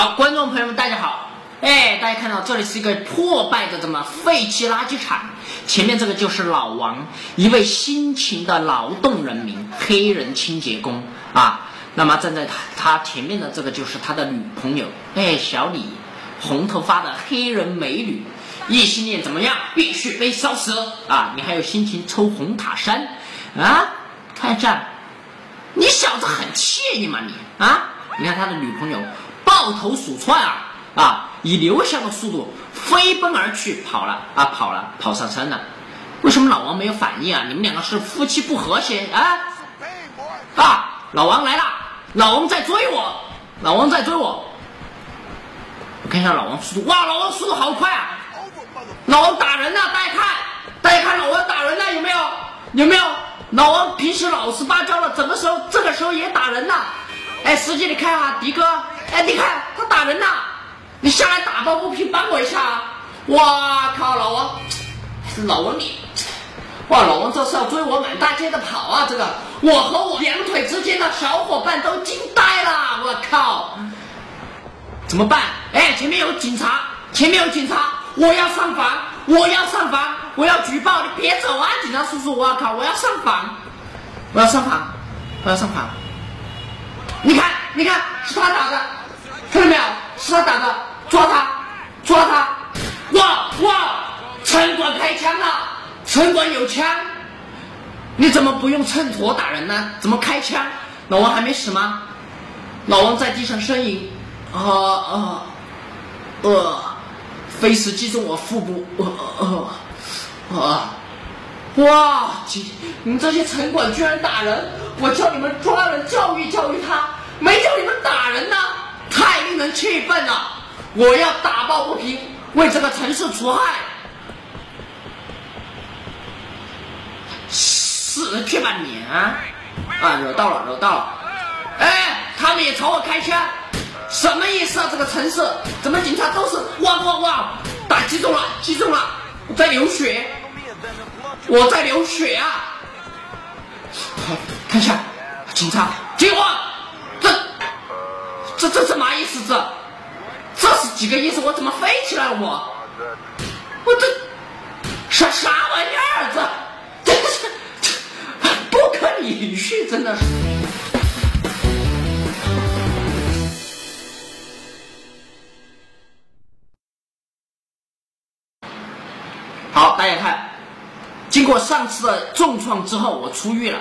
好，观众朋友们，大家好。哎，大家看到这里是一个破败的这么废弃垃圾场，前面这个就是老王，一位辛勤的劳动人民，黑人清洁工啊。那么站在他他前面的这个就是他的女朋友，哎，小李，红头发的黑人美女，异性恋怎么样？必须被烧死啊！你还有心情抽红塔山啊？看这，你小子很惬意嘛你啊？你看他的女朋友抱头鼠窜啊啊，以刘翔的速度飞奔而去，跑了啊跑了，跑上山了。为什么老王没有反应啊？你们两个是夫妻不和谐啊？啊，老王来了，老王在追我，老王在追我。我看一下老王速度，哇，老王速度好快啊！老王打人呢，大家看，大家看老王打人呢，有没有？有没有？老王平时老实巴交了，怎么时候这个时候也打人呢？哎，司机，你看啊，迪哥，哎，你看他打人呐，你下来打抱不平，帮我一下啊！哇靠，老王，老王你，哇，老王这是要追我满大街的跑啊！这个，我和我两腿之间的小伙伴都惊呆了，我靠！怎么办？哎，前面有警察，前面有警察，我要上访，我要上访，我要举报，你别走啊，警察叔叔，我靠，我要上访，我要上访，我要上访。你看，你看，是他打的，看到没有？是他打的，抓他，抓他！哇哇，城管开枪了，城管有枪，你怎么不用秤砣打人呢？怎么开枪？老王还没死吗？老王在地上呻吟，啊啊，呃，飞石击中我腹部，呃呃啊！哇！你们这些城管居然打人！我叫你们抓人教育教育他，没叫你们打人呢，太令人气愤了！我要打抱不平，为这个城市除害！死去吧你啊！啊，惹到了，惹到了！哎，他们也朝我开枪，什么意思啊？这个城市怎么警察都是哇哇哇！打击中了，击中了，在流血。我在流血啊！看一下，警察，听话！这、这、这是嘛意思？这、这是几个意思？我怎么飞起来了？我、我这啥啥玩意儿？这、真 是不可理喻，真的是。好，大家看。经过上次的重创之后，我出狱了，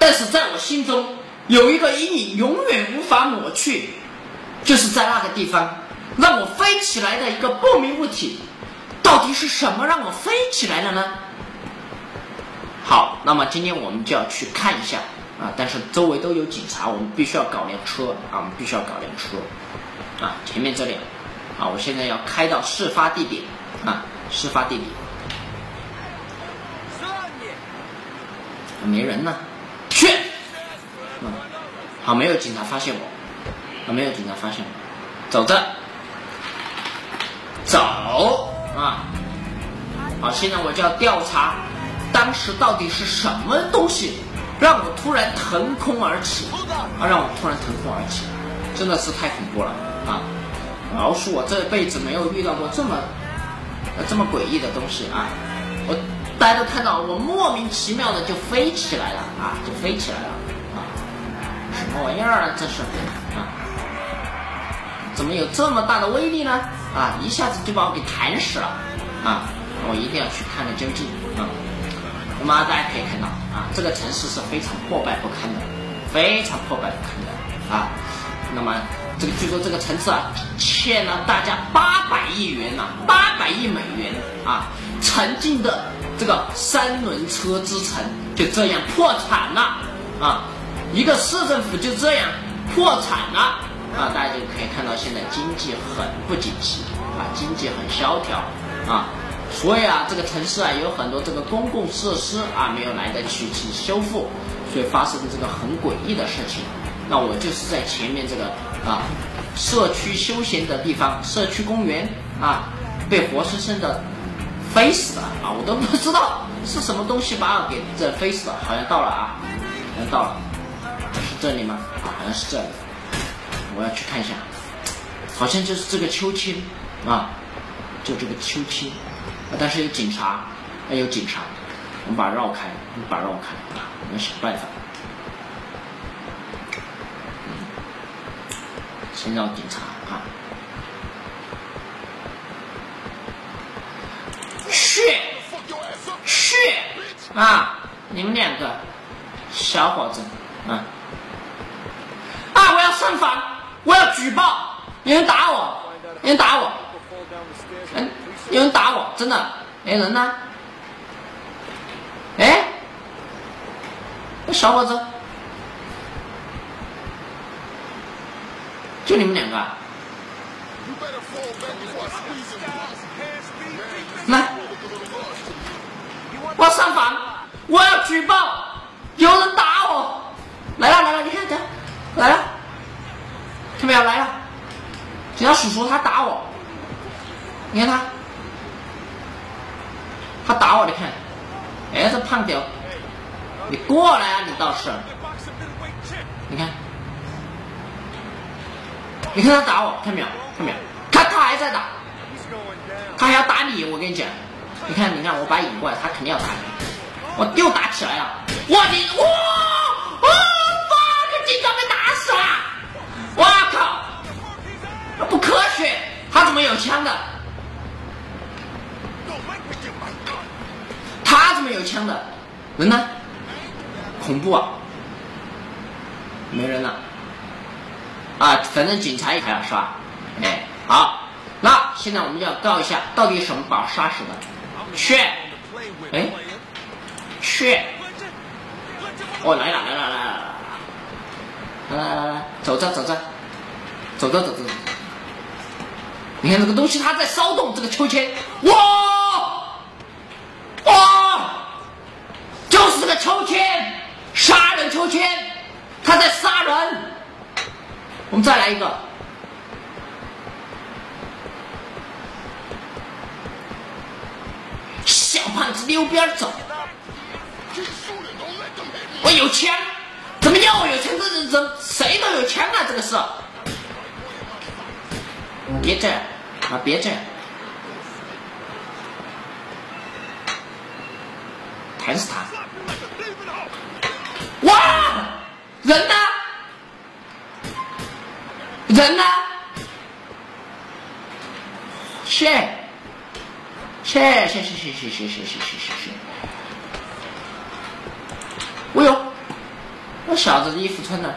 但是在我心中有一个阴影永远无法抹去，就是在那个地方让我飞起来的一个不明物体，到底是什么让我飞起来了呢？好，那么今天我们就要去看一下啊，但是周围都有警察，我们必须要搞辆车啊，我们必须要搞辆车啊，前面这里啊，我现在要开到事发地点啊，事发地点。没人呢，去，嗯，好，没有警察发现我，没有警察发现我，走着，走。啊，好，现在我就要调查，当时到底是什么东西让我突然腾空而起，啊，让我突然腾空而起，真的是太恐怖了。啊！老鼠，我这辈子没有遇到过这么，这么诡异的东西。啊，我。大家都看到，我莫名其妙的就飞起来了啊，就飞起来了啊！什么玩意儿啊，这是啊？怎么有这么大的威力呢？啊，一下子就把我给弹死了啊！我一定要去看个究竟啊！那么大家可以看到啊，这个城市是非常破败不堪的，非常破败不堪的啊！那么这个据说这个城市啊，欠了大家八百亿元呐，八百亿美元啊，曾经的。这个三轮车之城就这样破产了啊！一个市政府就这样破产了啊！大家就可以看到现在经济很不景气啊，经济很萧条啊，所以啊，这个城市啊有很多这个公共设施啊没有来得及去修复，所以发生的这个很诡异的事情。那我就是在前面这个啊社区休闲的地方，社区公园啊，被活生生的。飞死了啊！我都不知道是什么东西把我给这飞死了，好像到了啊，好像到了，是这里吗？啊，好像是这里，我要去看一下。好像就是这个秋千啊，就这个秋千，但是有警察，还有警察，我们把它绕开，我们把它绕开啊，我们想办法。先绕警察啊！去去啊！你们两个小伙子啊！啊！我要上访，我要举报，有人打我，有人打我，嗯，有人打我，真的，哎，人呢？哎，小伙子，就你们两个，来，我要上访，我要举报，有人打我，来了来了，你看这。来了，看没有？来了，警察叔叔他打我，你看他，他打我，你看，哎，这胖屌，你过来啊，你倒是，你看，你看他打我，看没有？看没有？他他还在打，他还要打你，我跟你讲，你看，你看，我把他引过来，他肯定要打你，我又打起来了，我的哇哇！他警察被打死了！我靠！不科学，他！怎么有枪的？他怎么有枪的？人呢？恐怖啊！没人了。啊，反正警察也还要是吧？哎，好，那现在我们就要告一下，到底什么把他杀死的？去，去，哦，来了来了来了，来来来来，走着走着，走着走着。你看这个东西，它在骚动。这个秋千，哇哇，就是这个秋千，杀人秋千，它在杀人。我们再来一个，小胖子溜边走。我有枪，怎么叫我有枪？这这这谁都有枪啊！这个是，别这样。啊！别这样，弹死他！哇！人呢？人呢？谢，谢谢谢谢谢谢谢谢谢谢谢！我有，那小子的衣服穿的，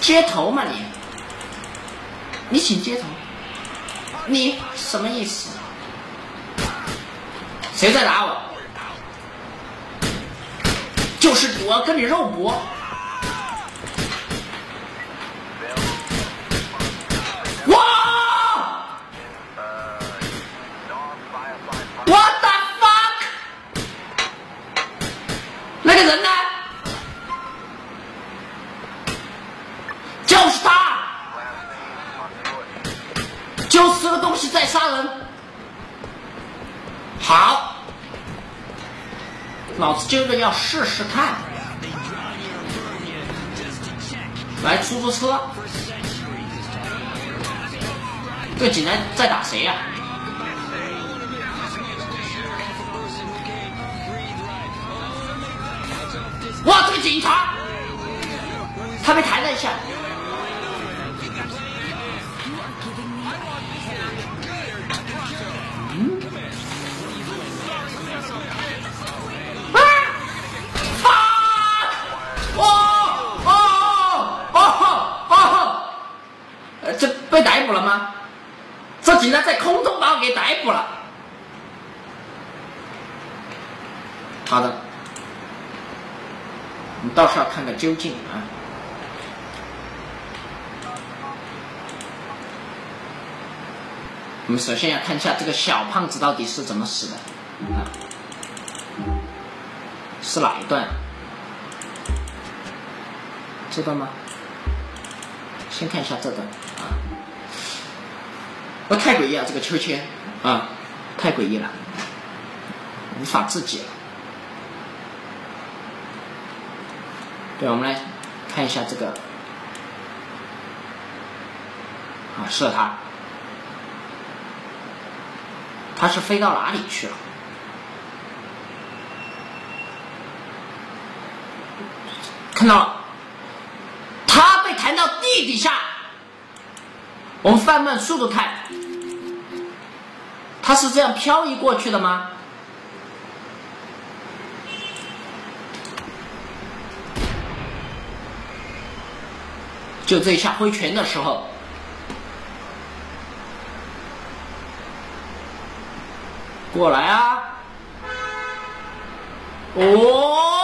街头嘛你，你请街头。你什么意思？谁在打我？就是我跟你肉搏。要试试看。来出租车，这警察在打谁呀？哇，这个警察，他被抬了一下。警察在空中把我给逮捕了。好的，我们到时候看个究竟啊。我们首先要看一下这个小胖子到底是怎么死的啊？是哪一段？这段吗？先看一下这段那太诡异了，这个秋千啊，太诡异了，无法自己了。对，我们来看一下这个，啊，射它，它是飞到哪里去了？看到了，它被弹到地底下。我们放慢速度看，他是这样漂移过去的吗？就这一下挥拳的时候，过来啊！哦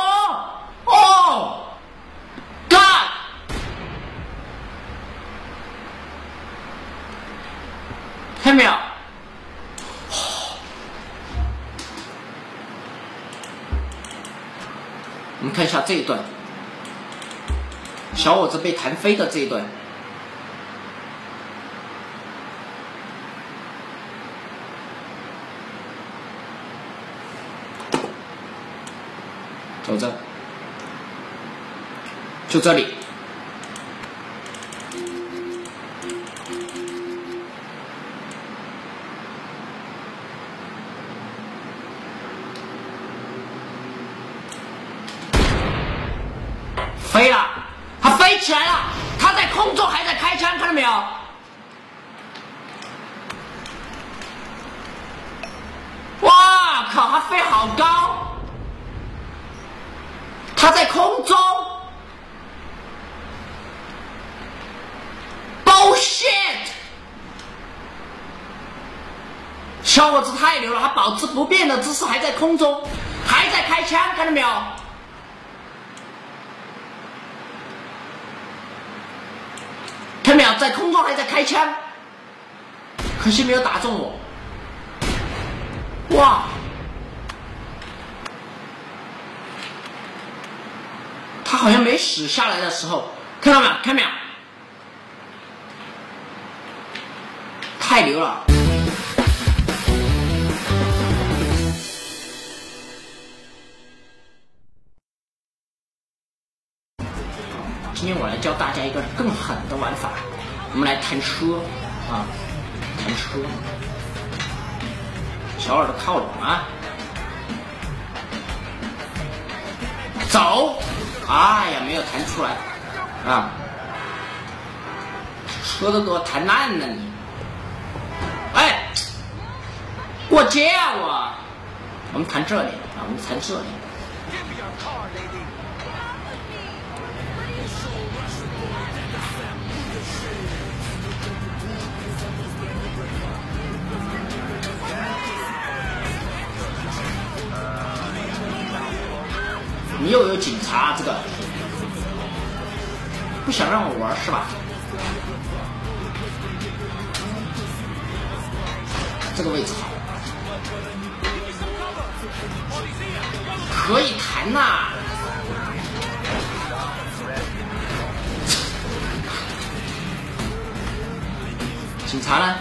这一段。小伙子被弹飞的这一段，走着，就这里，飞了。他飞起来了！他在空中还在开枪，看到没有？哇靠！他飞好高！他在空中！bullshit！小伙子太牛了，他保持不变的姿势，还在空中，还在开枪，看到没有？在空中还在开枪，可惜没有打中我。哇！他好像没死下来的时候，看到没有？看到没有？太牛了！今天我来教大家一个更狠的玩法，我们来弹车啊，弹车，小耳朵靠拢啊，走，哎呀，没有弹出来啊，车都给我弹烂了你，哎，过街啊我，我们弹这里啊，我们弹这里。你又有警察，这个不想让我玩是吧？这个位置好，可以弹呐！警察呢？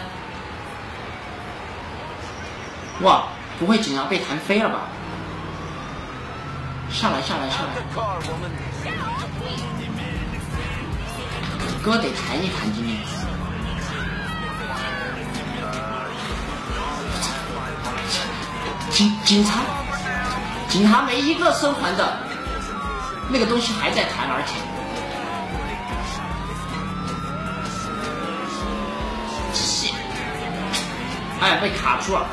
哇，不会警察被弹飞了吧？下来，下来，下来！哥得弹一弹今天。警警察，警察没一个生还的，那个东西还在弹，而且，哎，被卡住了。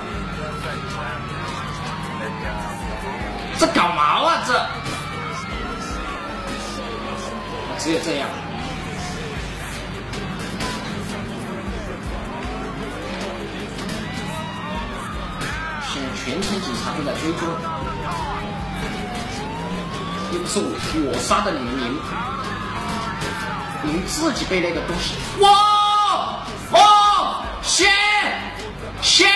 这搞毛啊！这只有这样。现在全城警察都在追踪，又不是我我杀的你们，你们自己被那个东西。哇！哦！先先。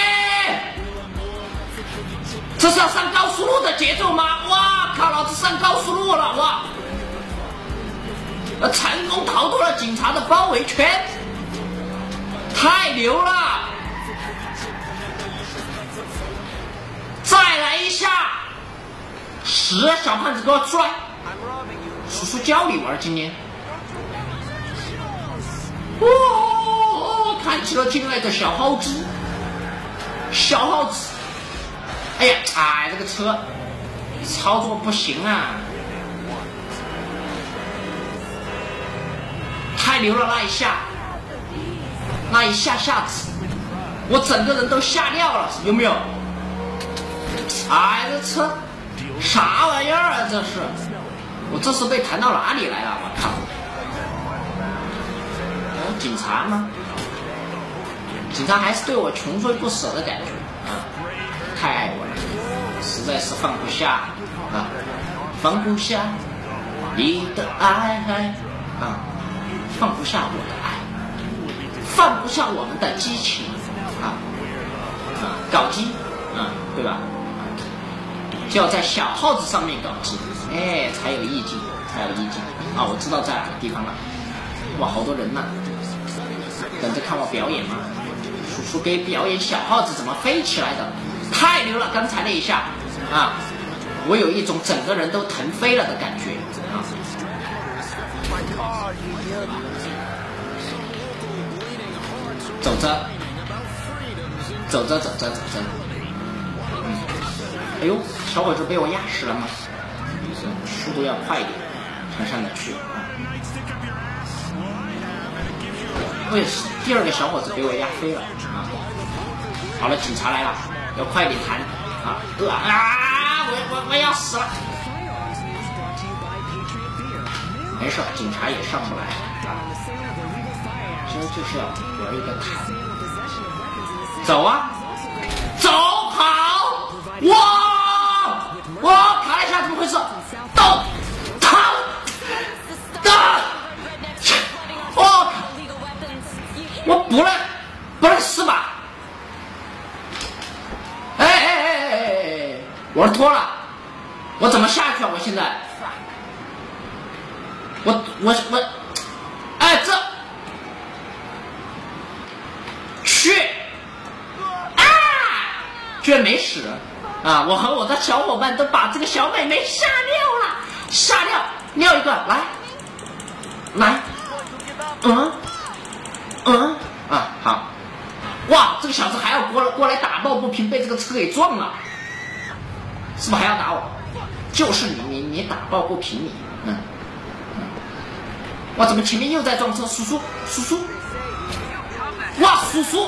这是要上高速路的节奏吗？哇靠！老子上高速路了哇！成功逃脱了警察的包围圈，太牛了！再来一下，十小胖子给我出来，叔叔教你玩今天。哦，看起了进来的小耗子。小耗子。哎呀，哎，这个车操作不行啊！太牛了那一下，那一下下子，我整个人都吓尿了，有没有？哎，这车啥玩意儿啊？这是，我这是被弹到哪里来了？我靠！警察吗？警察还是对我穷追不舍的感觉啊，太爱我了，实在是放不下啊，放不下你的爱啊，放不下我的爱，放不下我们的激情。啊啊，搞基啊，对吧？就要在小耗子上面搞基，哎，才有意境，才有意境啊！我知道在哪个地方了，哇，好多人呢。等着看我表演吗？叔叔给表演小耗子怎么飞起来的，太牛了！刚才那一下啊，我有一种整个人都腾飞了的感觉啊！走着，走着，走着，走着，嗯，哎呦，小伙子被我压死了吗？速度要快一点，才上得去啊！为第二个小伙子被我压飞了啊！好了，警察来了，要快点弹啊！啊！我我我要死了！没事，警察也上不来啊！今就是要玩一个弹，走啊，走跑！哇！我！卡了一下，怎么回事？走！我我不能，不能死吧？哎哎哎哎哎哎！我脱了，我怎么下去啊？我现在，我我我，哎这，去，啊，居然没死啊！我和我的小伙伴都把这个小妹妹吓尿了，吓尿，尿一个来，来，嗯。嗯啊好，哇，这个小子还要过来过来打抱不平，被这个车给撞了，是不是还要打我？就是你你你打抱不平你，嗯嗯，哇，怎么前面又在撞车？叔叔叔叔，哇叔叔。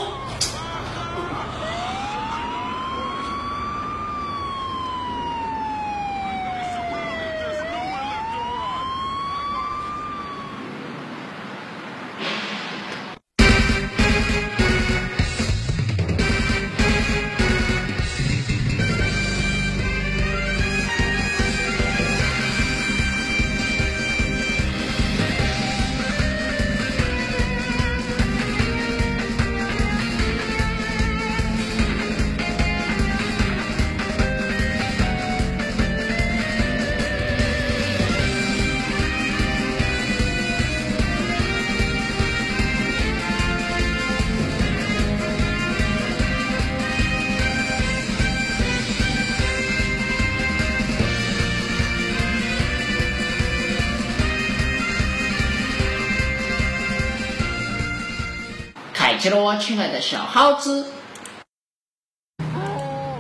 起了，我亲爱的小耗子。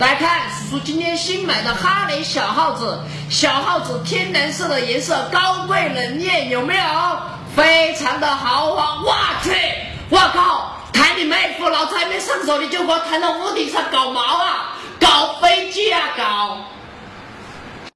大家看，叔叔今天新买的哈雷小耗子，小耗子天蓝色的颜色，高贵冷艳，有没有？非常的豪华。我去，我靠，弹你妹夫！老子还没上手，你就给我弹到屋顶上搞毛啊？搞飞机啊？搞！